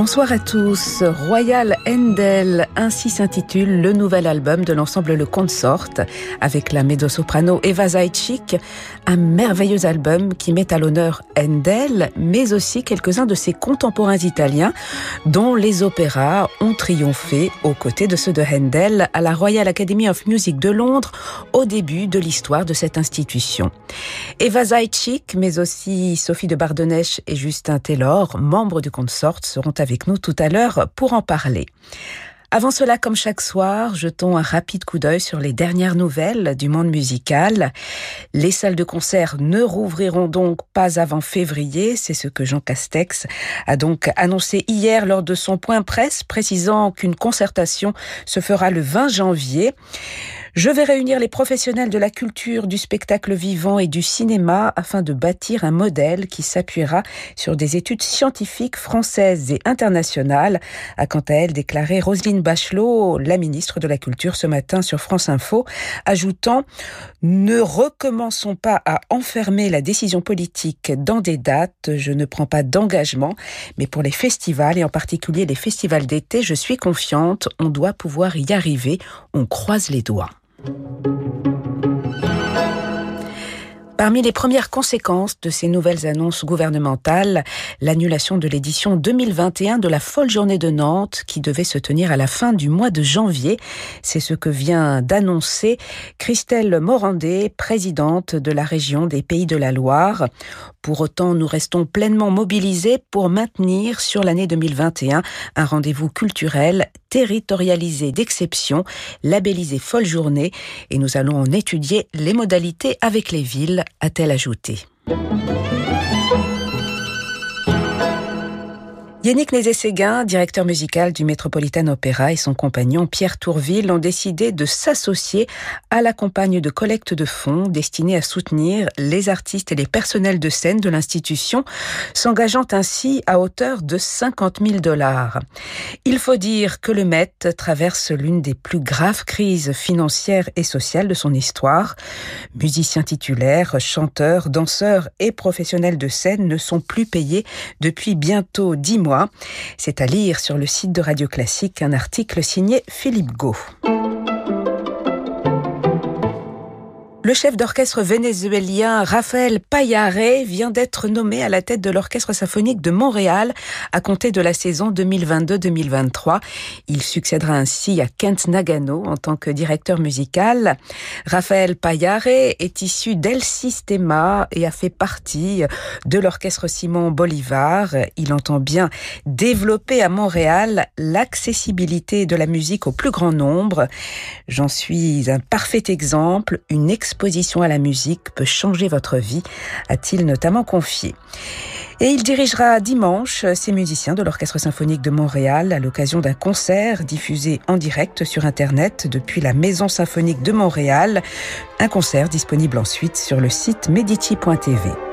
Bonsoir à tous. Royal Endel, ainsi s'intitule le nouvel album de l'ensemble Le Consort, avec la mezzo-soprano Eva Zaitchik, un merveilleux album qui met à l'honneur Endel, mais aussi quelques-uns de ses contemporains italiens, dont les opéras ont triomphé aux côtés de ceux de Handel à la Royal Academy of Music de Londres au début de l'histoire de cette institution. Eva Zaitchik, mais aussi Sophie de Bardonnèche et Justin Taylor, membres du Consort, seront nous tout à l'heure pour en parler. Avant cela, comme chaque soir, jetons un rapide coup d'œil sur les dernières nouvelles du monde musical. Les salles de concert ne rouvriront donc pas avant février, c'est ce que Jean Castex a donc annoncé hier lors de son point presse, précisant qu'une concertation se fera le 20 janvier. Je vais réunir les professionnels de la culture, du spectacle vivant et du cinéma afin de bâtir un modèle qui s'appuiera sur des études scientifiques françaises et internationales, a quant à elle déclaré Roselyne Bachelot, la ministre de la Culture ce matin sur France Info, ajoutant Ne recommençons pas à enfermer la décision politique dans des dates, je ne prends pas d'engagement, mais pour les festivals et en particulier les festivals d'été, je suis confiante, on doit pouvoir y arriver, on croise les doigts. Parmi les premières conséquences de ces nouvelles annonces gouvernementales, l'annulation de l'édition 2021 de la folle journée de Nantes qui devait se tenir à la fin du mois de janvier. C'est ce que vient d'annoncer Christelle Morandé, présidente de la région des Pays de la Loire. Pour autant, nous restons pleinement mobilisés pour maintenir sur l'année 2021 un rendez-vous culturel territorialisé d'exception, labellisé folle journée, et nous allons en étudier les modalités avec les villes, a-t-elle ajouté. Yannick Nézet-Séguin, directeur musical du Metropolitan Opera et son compagnon Pierre Tourville ont décidé de s'associer à la campagne de collecte de fonds destinée à soutenir les artistes et les personnels de scène de l'institution, s'engageant ainsi à hauteur de 50 000 dollars. Il faut dire que le Met traverse l'une des plus graves crises financières et sociales de son histoire. Musiciens titulaires, chanteurs, danseurs et professionnels de scène ne sont plus payés depuis bientôt dix mois c'est à lire sur le site de Radio Classique un article signé Philippe Gau. Le chef d'orchestre vénézuélien Rafael Payare vient d'être nommé à la tête de l'Orchestre symphonique de Montréal à compter de la saison 2022-2023. Il succédera ainsi à Kent Nagano en tant que directeur musical. Rafael Payare est issu d'El Sistema et a fait partie de l'Orchestre Simon Bolivar. Il entend bien développer à Montréal l'accessibilité de la musique au plus grand nombre. J'en suis un parfait exemple, une exposition à la musique peut changer votre vie, a-t-il notamment confié. Et il dirigera dimanche ces musiciens de l'Orchestre symphonique de Montréal à l'occasion d'un concert diffusé en direct sur Internet depuis la Maison symphonique de Montréal. Un concert disponible ensuite sur le site medici.tv.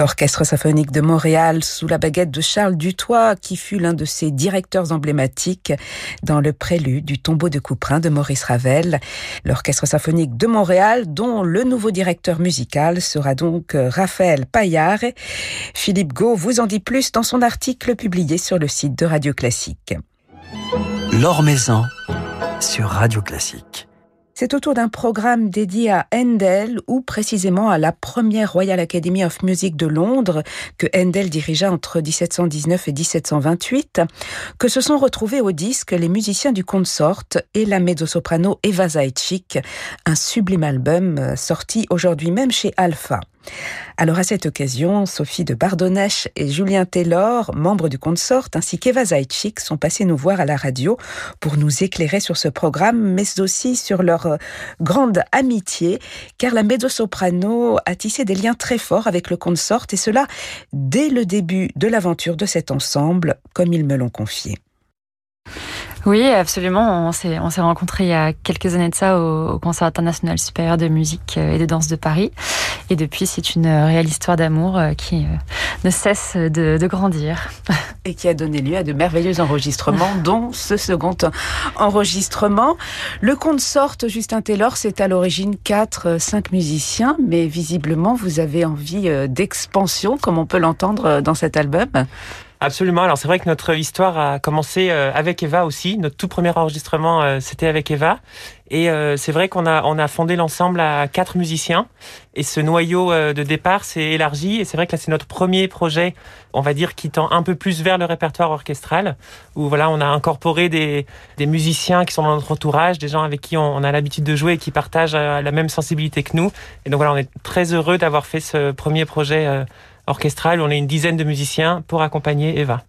L'Orchestre symphonique de Montréal, sous la baguette de Charles Dutoit, qui fut l'un de ses directeurs emblématiques dans le prélude du tombeau de Couperin de Maurice Ravel. L'Orchestre symphonique de Montréal, dont le nouveau directeur musical sera donc Raphaël Paillard. Philippe Gau vous en dit plus dans son article publié sur le site de Radio Classique. L'Or sur Radio Classique. C'est autour d'un programme dédié à Handel ou précisément à la première Royal Academy of Music de Londres que Handel dirigea entre 1719 et 1728 que se sont retrouvés au disque les musiciens du consort et la mezzo-soprano Eva Zaitchik, un sublime album euh, sorti aujourd'hui même chez Alpha. Alors à cette occasion, Sophie de Bardonnèche et Julien Taylor, membres du consort, ainsi qu'Eva Zaitchik, sont passés nous voir à la radio pour nous éclairer sur ce programme, mais aussi sur leur euh, grande amitié, car la mezzo-soprano a tissé des liens très forts avec le consort, et cela dès le début de l'aventure de cet ensemble, comme ils me l'ont confié. Oui, absolument. On s'est, on s'est rencontrés il y a quelques années de ça au, Concert international supérieur de musique euh, et de danse de Paris. Et depuis, c'est une réelle histoire d'amour euh, qui euh, ne cesse de, de grandir. Et qui a donné lieu à de merveilleux enregistrements, dont ce second enregistrement. Le consort Justin Taylor, c'est à l'origine 4, 5 musiciens, mais visiblement, vous avez envie d'expansion, comme on peut l'entendre dans cet album. Absolument. Alors c'est vrai que notre histoire a commencé euh, avec Eva aussi. Notre tout premier enregistrement, euh, c'était avec Eva. Et euh, c'est vrai qu'on a on a fondé l'ensemble à quatre musiciens. Et ce noyau de départ s'est élargi. Et c'est vrai que là c'est notre premier projet, on va dire, qui tend un peu plus vers le répertoire orchestral, où voilà on a incorporé des des musiciens qui sont dans notre entourage, des gens avec qui on, on a l'habitude de jouer et qui partagent la même sensibilité que nous. Et donc voilà, on est très heureux d'avoir fait ce premier projet orchestrale. On est une dizaine de musiciens pour accompagner Eva.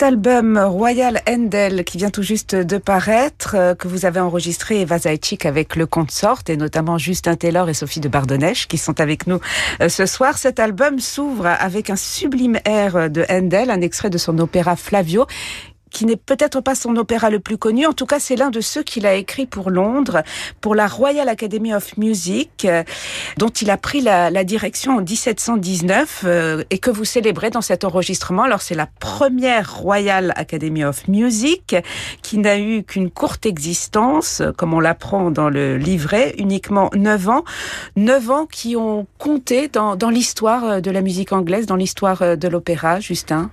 Cet album Royal Endel qui vient tout juste de paraître, euh, que vous avez enregistré Eva avec le consort et notamment Justin Taylor et Sophie de Bardonnèche qui sont avec nous euh, ce soir. Cet album s'ouvre avec un sublime air de Handel, un extrait de son opéra Flavio qui n'est peut-être pas son opéra le plus connu. En tout cas, c'est l'un de ceux qu'il a écrit pour Londres, pour la Royal Academy of Music, euh, dont il a pris la, direction en 1719 euh, et que vous célébrez dans cet enregistrement. Alors, c'est la première Royal Academy of Music qui n'a eu qu'une courte existence, comme on l'apprend dans le livret, uniquement neuf ans. Neuf ans qui ont compté dans, dans l'histoire de la musique anglaise, dans l'histoire de l'opéra, Justin.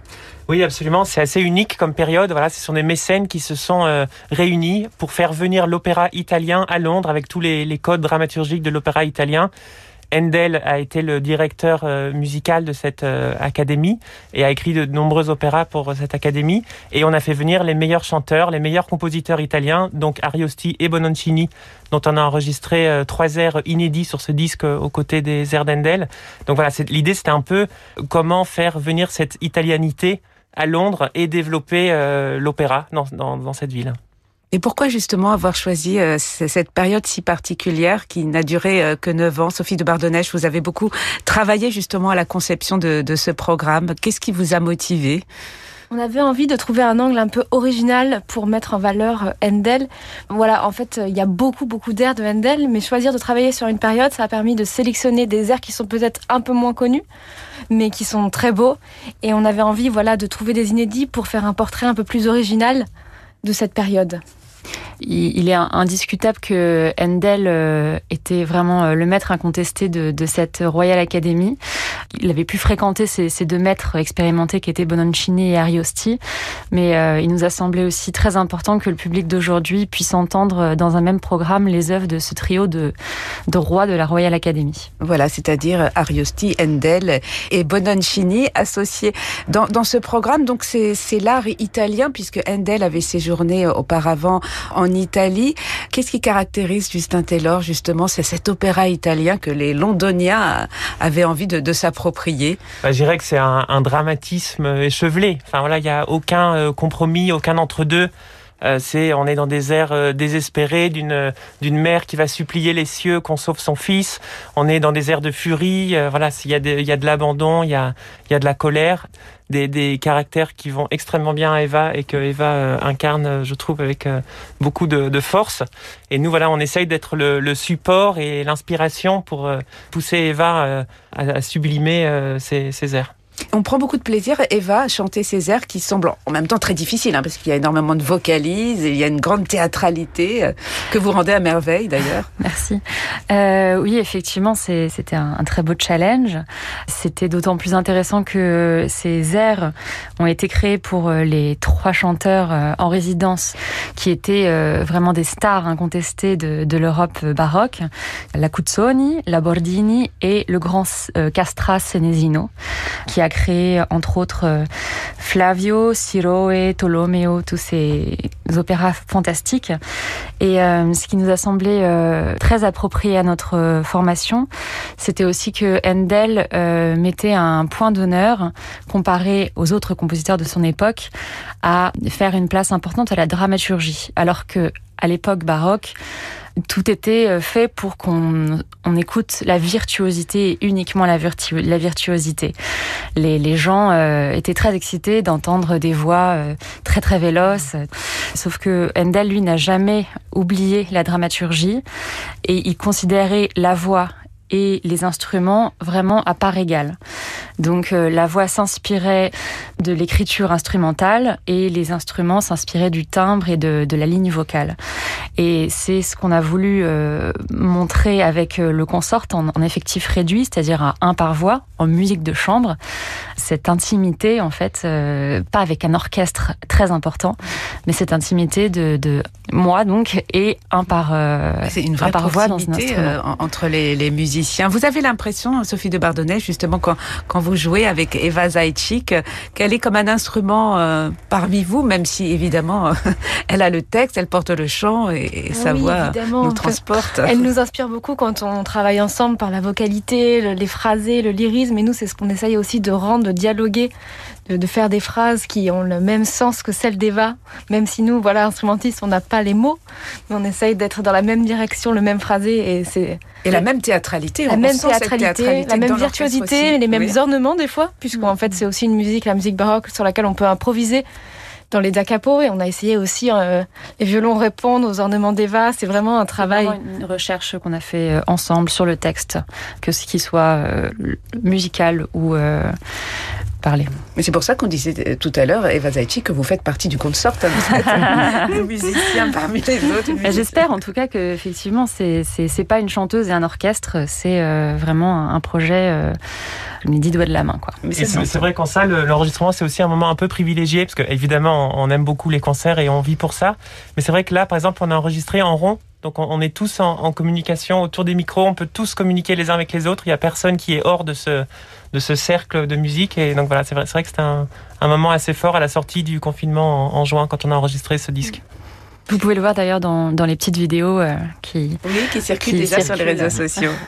Oui, absolument. C'est assez unique comme période. Voilà, ce sont des mécènes qui se sont euh, réunis pour faire venir l'opéra italien à Londres avec tous les, codes dramaturgiques de l'opéra italien. Handel a été le directeur euh, musical de cette euh, académie et a écrit de nombreux opéras pour cette académie. Et on a fait venir les meilleurs chanteurs, les meilleurs compositeurs italiens, donc Ariosti et Bononcini, dont on a enregistré trois airs inédits sur ce disque aux côtés des airs d'Handel. Donc voilà, l'idée c'était un peu comment faire venir cette italianité à Londres et développer euh, l'opéra dans, cette ville. Et pourquoi justement avoir choisi euh, cette période si particulière qui n'a duré euh, que 9 ans? Sophie de Bardonnèche, vous avez beaucoup travaillé justement à la conception de, de ce programme. Qu'est-ce qui vous a motivé? On avait envie de trouver un angle un peu original pour mettre en valeur Handel. Voilà, en fait, il y a beaucoup, beaucoup d'airs de Handel, mais choisir de travailler sur une période, ça a permis de sélectionner des airs qui sont peut-être un peu moins connus, mais qui sont très beaux. Et on avait envie, voilà, de trouver des inédits pour faire un portrait un peu plus original de cette période il est indiscutable que Handel euh, était vraiment euh, le maître incontesté de cette Royal Academy. Il avait pu fréquenter ces, deux maîtres expérimentés qui étaient Bononcini et Ariosti, mais euh, il nous a semblé aussi très important que le public d'aujourd'hui puisse entendre dans un même programme les œuvres de ce trio de, rois de la Royal Academy. Voilà, c'est-à-dire Ariosti, Handel et Bononcini associés dans, ce programme. Donc c'est l'art italien puisque Handel avait séjourné auparavant en Italie. Qu'est-ce qui caractérise Justin Taylor justement? C'est cet opéra italien que les Londoniens avaient envie de, de. Bah, je dirais que c'est un, dramatisme échevelé. Enfin il n'y a aucun euh, compromis, aucun entre-deux. Euh, c'est on est dans des airs euh, désespérés d'une d'une mère qui va supplier les cieux qu'on sauve son fils. On est dans des airs de furie. Euh, voilà, il y a il y a de l'abandon, il y a il y a de la colère des, des, caractères qui vont extrêmement bien à Eva et que Eva euh, incarne, je trouve, avec euh, beaucoup de, de, force. Et nous, voilà, on essaye d'être le, le, support et l'inspiration pour euh, pousser Eva à, à sublimer ses, ses airs. On prend beaucoup de plaisir, Eva, à chanter ces airs qui semblent en même temps très difficiles, hein, parce qu'il y a énormément de vocalises, et il y a une grande théâtralité euh, que vous rendez à merveille d'ailleurs. Merci. Euh, oui, effectivement, c'était un, très beau challenge. C'était d'autant plus intéressant que ces airs ont été créés pour euh, les trois chanteurs en résidence qui étaient vraiment des stars incontestées de, de l'Europe baroque, la Cuzzoni, la Bordini et le grand Castra Senesino, qui a créé entre autres euh, Flavio, Siroe, Tolomeo, tous ces opéras fantastiques. Et euh, ce qui nous a semblé euh, très approprié à notre formation, c'était aussi que Handel mettait un point d'honneur comparé aux autres compositeurs de son époque à faire une place importante à la dramaturgie, alors que à l'époque baroque, tout était fait pour qu'on on écoute la virtuosité uniquement la, la virtuosité. Les, les gens étaient très excités d'entendre des voix très très véloces. Sauf que Handel, lui, n'a jamais oublié la dramaturgie et il considérait la voix et les instruments vraiment à part égale. Donc euh, la voix s'inspirait de l'écriture instrumentale et les instruments s'inspiraient du timbre et de, de, la ligne vocale. Et c'est ce qu'on a voulu euh, montrer avec euh, le consort en, en effectif réduit, c'est-à-dire à un par voix, en musique de chambre. Cette intimité, en fait, pas avec un orchestre très important, mais cette intimité de, de moi donc et un par, c'est une vraie par voix dans un instrument. entre les, les Vous avez l'impression, Sophie de Bardonnay, justement quand, quand vous jouez avec Eva Zaitchik, qu'elle est comme un instrument euh, parmi vous, même si évidemment elle a le texte, elle porte le chant et, sa voix nous transporte. Elle nous inspire beaucoup quand on travaille ensemble par la vocalité, les phrasés, le lyrisme. Et nous, c'est ce qu'on essaye aussi de rendre, de dialoguer, de, faire des phrases qui ont le même sens que celles d'Eva, même si nous, voilà, instrumentistes, on n'a pas les mots, mais on essaye d'être dans la même direction, le même phrasé, et c'est et la même théâtralité, la même théâtralité, la même virtuosité, les mêmes ornements des fois, puisqu'en fait c'est aussi une musique, la musique baroque, sur laquelle on peut improviser dans les da capo et on a essayé aussi euh, les violons répondre aux ornements d'Eva. C'est vraiment un travail. Vraiment une recherche qu'on a fait euh, ensemble sur le texte, que ce qui soit euh, musical ou parler. Mais c'est pour ça qu'on disait tout à l'heure, Eva Zaitchi, que vous faites partie du consort. Hein, vous musiciens parmi les autres. J'espère en tout cas que effectivement c'est c'est pas une chanteuse et un orchestre, c'est vraiment un projet euh, les dix doigts de la main quoi. C'est vrai qu'en ça l'enregistrement c'est aussi un moment un peu privilégié parce que évidemment on aime beaucoup les concerts et on vit pour ça. Mais c'est vrai que là par exemple on a enregistré en rond donc on, est tous en, communication autour des micros, on peut tous communiquer les uns avec les autres. Il n'y a personne qui est hors de ce, de ce cercle de musique. Et donc voilà, c'est vrai, vrai, que c'était un, un, moment assez fort à la sortie du confinement en, juin quand on a enregistré ce disque. Vous pouvez le voir d'ailleurs dans, dans, les petites vidéos euh, qui, oui, qui circulent déjà sur les réseaux sociaux.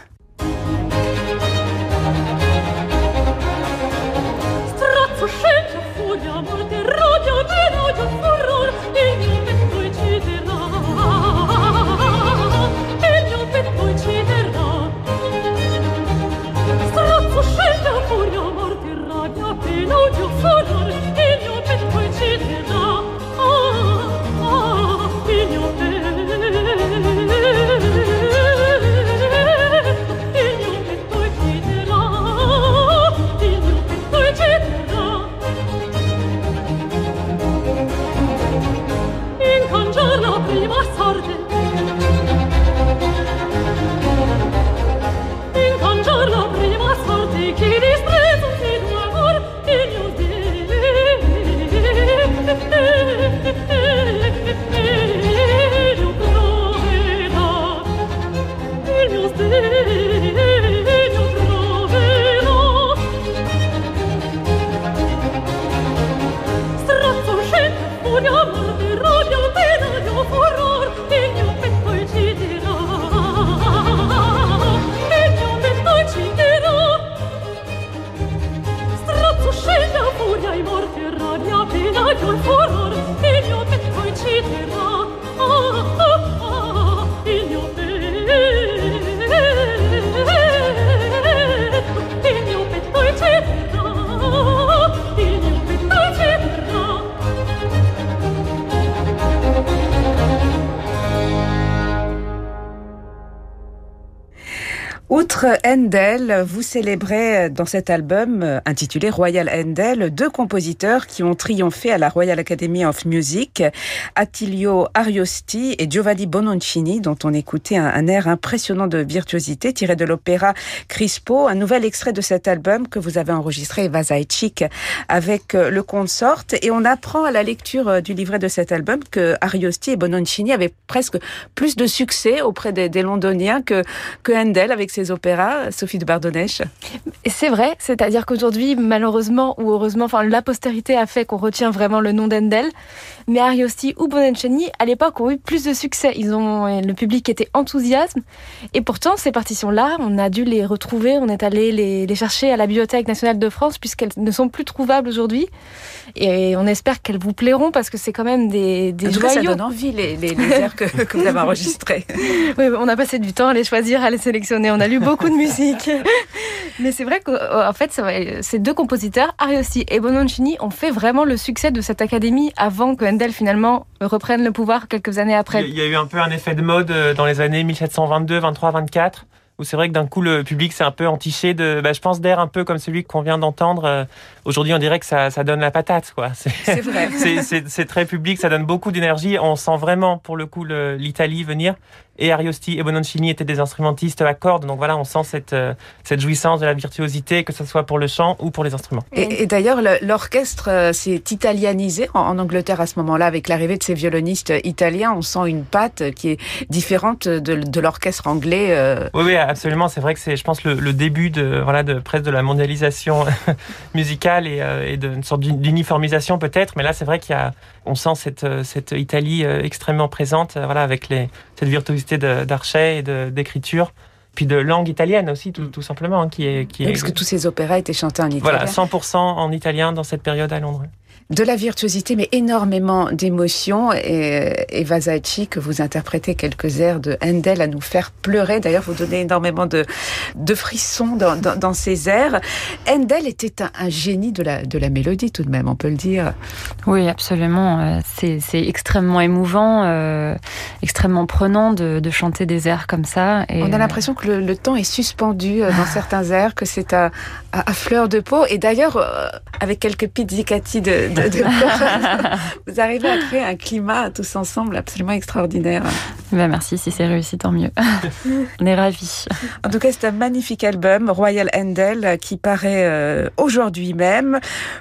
Handel, vous célébrez dans cet album euh, intitulé Royal Handel deux compositeurs qui ont triomphé à la Royal Academy of Music, Attilio Ariosti et Giovanni Bononcini, dont on écoutait un, air impressionnant de virtuosité tiré de l'opéra Crispo, un nouvel extrait de cet album que vous avez enregistré, Eva Zaitchik, avec euh, le consort. Et on apprend à la lecture euh, du livret de cet album que Ariosti et Bononcini avaient presque plus de succès auprès des, des Londoniens que, que Handel avec ses ces Sophie de Bardonnèche. C'est vrai, c'est-à-dire qu'aujourd'hui, malheureusement ou heureusement, enfin la postérité a fait qu'on retient vraiment le nom d'Endel, mais Ariosti ou Bonaccini, à l'époque, ont eu plus de succès. Ils ont, le public était enthousiaste, et pourtant ces partitions-là, on a dû les retrouver, on est allé les, les chercher à la Bibliothèque nationale de France puisqu'elles ne sont plus trouvables aujourd'hui. Et on espère qu'elles vous plairont parce que c'est quand même des, des joyaux. ça donne envie les, les, les airs que, que, vous avez enregistrés. oui, on a passé du temps à les choisir, à les sélectionner. On a lu beaucoup de musique. Mais c'est vrai qu'en fait, ces deux compositeurs, Ariosti et Bononcini, ont fait vraiment le succès de cette académie avant que Handel finalement reprenne le pouvoir quelques années après. Il y a eu un peu un effet de mode euh, dans les années 1722, 23, 24 où c'est vrai que d'un coup le public s'est un peu entiché de, bah, je pense d'air un peu comme celui qu'on vient d'entendre. Euh, aujourd'hui, on dirait que ça, ça donne la patate, quoi. C'est vrai. c'est très public, ça donne beaucoup d'énergie. On sent vraiment pour le coup l'Italie venir et Ariosti et Bononcini étaient des instrumentistes à cordes. Donc voilà, on sent cette, euh, cette jouissance de la virtuosité, que ce soit pour le chant ou pour les instruments. Et, d'ailleurs, l'orchestre euh, s'est italianisé en, Angleterre à ce moment-là, avec l'arrivée de ces violonistes italiens. On sent une patte qui est différente de, de l'orchestre anglais. Euh. Oui, oui, absolument. C'est vrai que c'est, je pense, le, le, début de, voilà, de presque de la mondialisation musicale et, et d'une sorte d'uniformisation peut-être. Mais là, c'est vrai qu'il y a, on sent cette, cette Italie extrêmement présente, voilà, avec les, cette virtuosité d'archet et d'écriture puis de langue italienne aussi, tout, tout simplement, hein, qui est, qui est... Parce que tous ces opéras étaient chantés en italien. Voilà, 100% en italien dans cette période à Londres de la virtuosité, mais énormément d'émotions. Et Eva Zaitchi, que vous interprétez quelques airs de Handel à nous faire pleurer. D'ailleurs, vous donnez énormément de, de frissons dans, dans, dans ces airs. Handel était un, un, génie de la, de la mélodie, tout de même, on peut le dire. Oui, absolument. Euh, c'est extrêmement émouvant, euh, extrêmement prenant de, de, chanter des airs comme ça. Et on a l'impression que le, le, temps est suspendu euh, dans certains airs, que c'est à, à, à, fleur de peau. Et d'ailleurs, euh, avec quelques pizzicati de, de vous arrivez à créer un climat tous ensemble absolument extraordinaire. Ben merci, si c'est réussi, tant mieux. On est ravis. En tout cas, c'est un magnifique album, Royal Handel, qui paraît euh, aujourd'hui même.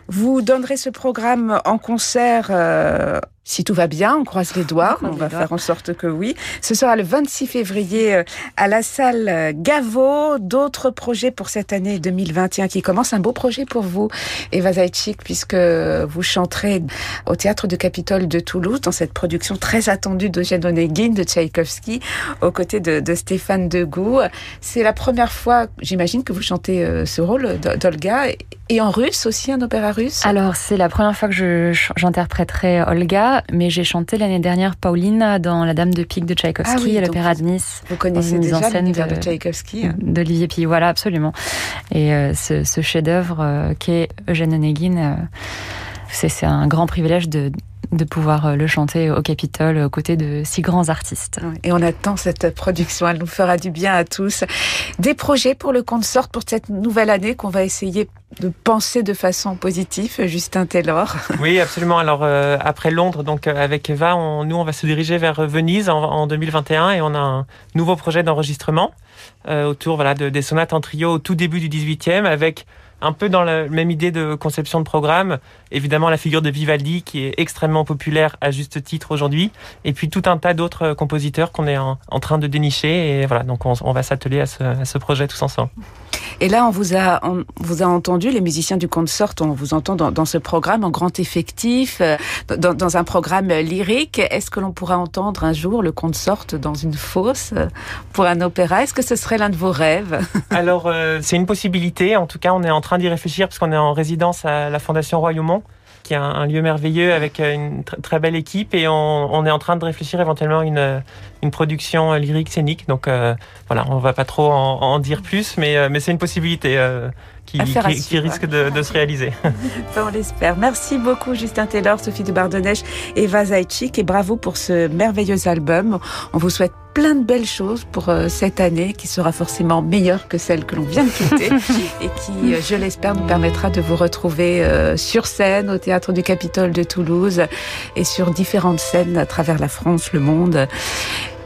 Vous donnerez ce programme en concert euh, si tout va bien, on croise les doigts, on, va faire en sorte que oui. Ce sera le 26 février euh, à la salle euh, Gaveau. D'autres projets pour cette année 2021 qui commence. Un beau projet pour vous, Eva Zaitchik, puisque vous chanterez au Théâtre de Capitole de Toulouse dans cette production très attendue d'Eugène Onegin de Tchaïkovski aux côtés de, de Stéphane Degout. C'est la première fois, j'imagine, que vous chantez euh, ce rôle d'Olga et en russe aussi, un opéra russe? Alors, c'est la première fois que j'interpréterai Olga, mais j'ai chanté l'année dernière Paulina dans La Dame de Pique de Tchaïkovski ah et l'opéra de Nice. Vous connaissez déjà scène de, de Tchaïkovski hein D'Olivier Pille, voilà, absolument. Et euh, ce, ce chef-d'œuvre euh, qu'est Eugène Onegin, euh, c'est un grand privilège de, de pouvoir euh, le chanter au Capitole aux côtés de si grands artistes. Et on attend cette production, elle nous fera du bien à tous. Des projets pour le Consort pour cette nouvelle année qu'on va essayer de penser de façon positive, Justin Taylor. Oui, absolument. Alors euh, après Londres, donc euh, avec Eva, on, nous on va se diriger vers Venise en, en 2021 et on a un nouveau projet d'enregistrement euh, autour voilà de, des sonates en trio au tout début du 18e avec un peu dans la même idée de conception de programme. Évidemment, la figure de Vivaldi qui est extrêmement populaire à juste titre aujourd'hui. Et puis tout un tas d'autres compositeurs qu'on est en, en, train de dénicher. Et voilà, donc on, on va s'atteler à ce, à ce projet tous ensemble. Et là, on vous a, on vous a entendu, les musiciens du consort, on vous entend dans, dans ce programme en grand effectif, euh, dans, dans un programme lyrique. Est-ce que l'on pourra entendre un jour le consort dans une fosse euh, pour un opéra? Est-ce que ce serait l'un de vos rêves? Alors, euh, c'est une possibilité. En tout cas, on est en train d'y réfléchir parce qu'on est en résidence à la Fondation Royaumont qui est un, un, lieu merveilleux avec une tr très belle équipe et on, on, est en train de réfléchir éventuellement à une, une production lyrique scénique. Donc euh, voilà, on va pas trop en, en dire plus, mais, euh, mais c'est une possibilité euh, qui, qui, qui, risque de, de se réaliser. on l'espère. Merci beaucoup Justin Taylor, Sophie de Bardonnèche, Eva Zaitchik et bravo pour ce merveilleux album. On vous souhaite plein de belles choses pour euh, cette année qui sera forcément meilleure que celle que l'on vient de quitter et qui, euh, je l'espère, nous permettra de vous retrouver euh, sur scène au Théâtre du Capitole de Toulouse et sur différentes scènes à travers la France, le monde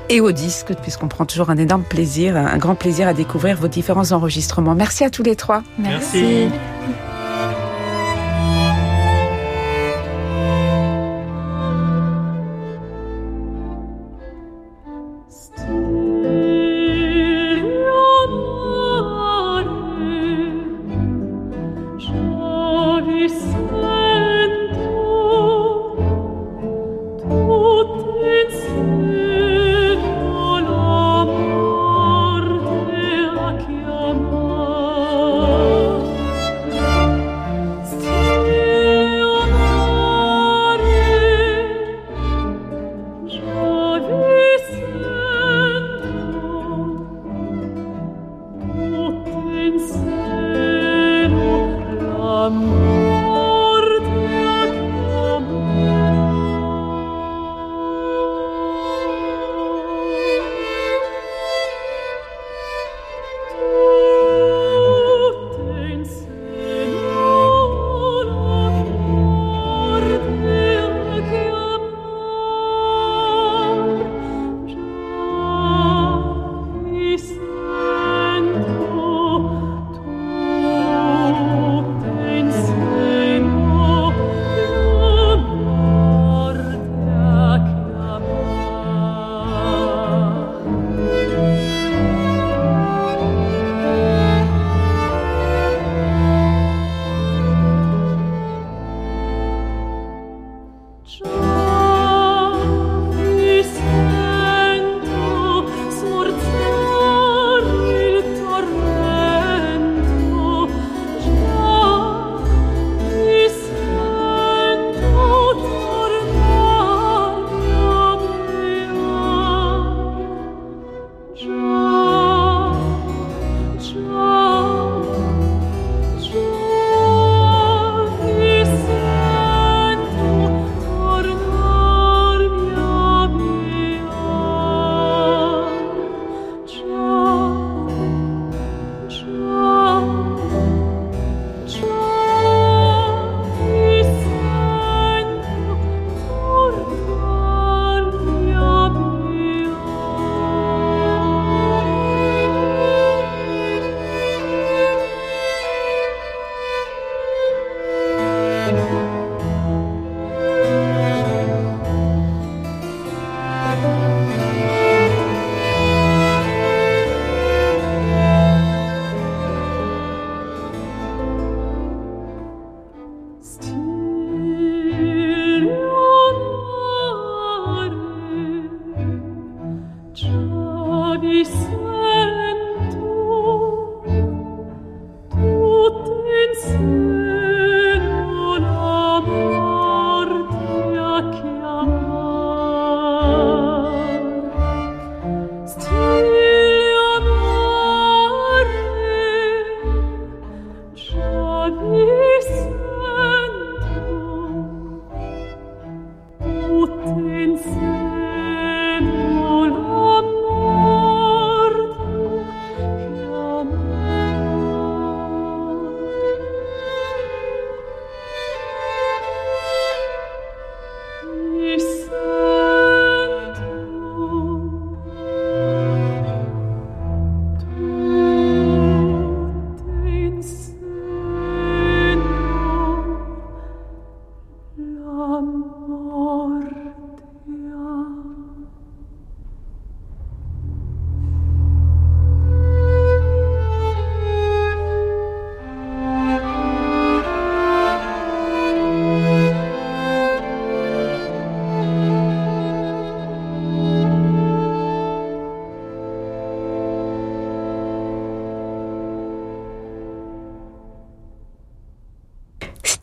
et au disque, puisqu'on prend toujours un énorme plaisir, un grand plaisir à découvrir vos différents enregistrements. Merci à tous les trois. Merci. Merci.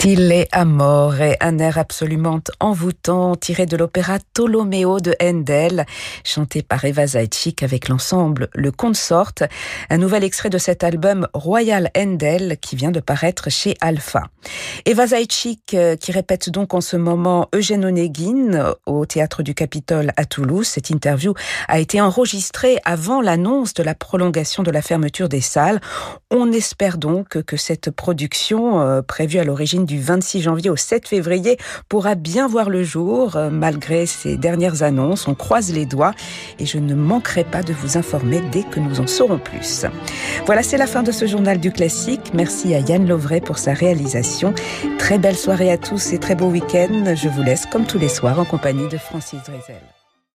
Stille Amore, un air absolument envoûtant tiré de l'opéra Tolomeo de Handel, chanté par Eva Zaitchik avec l'ensemble Le Consort, un nouvel extrait de cet album Royal Handel qui vient de paraître chez Alpha. Eva Zaitchik euh, qui répète donc en ce moment Eugène Onegin au Théâtre du Capitole à Toulouse. Cette interview a été enregistrée avant l'annonce de la prolongation de la fermeture des salles. On espère donc que cette production euh, prévue à l'origine du 26 janvier au 7 février pourra bien voir le jour euh, malgré ces dernières annonces. On croise les doigts et je ne manquerai pas de vous informer dès que nous en saurons plus. Voilà, c'est la fin de ce journal du classique. Merci à Yann Lovray pour sa réalisation. Très belle soirée à tous et très beau week-end. Je vous laisse comme tous les soirs en compagnie de Francis Drezel.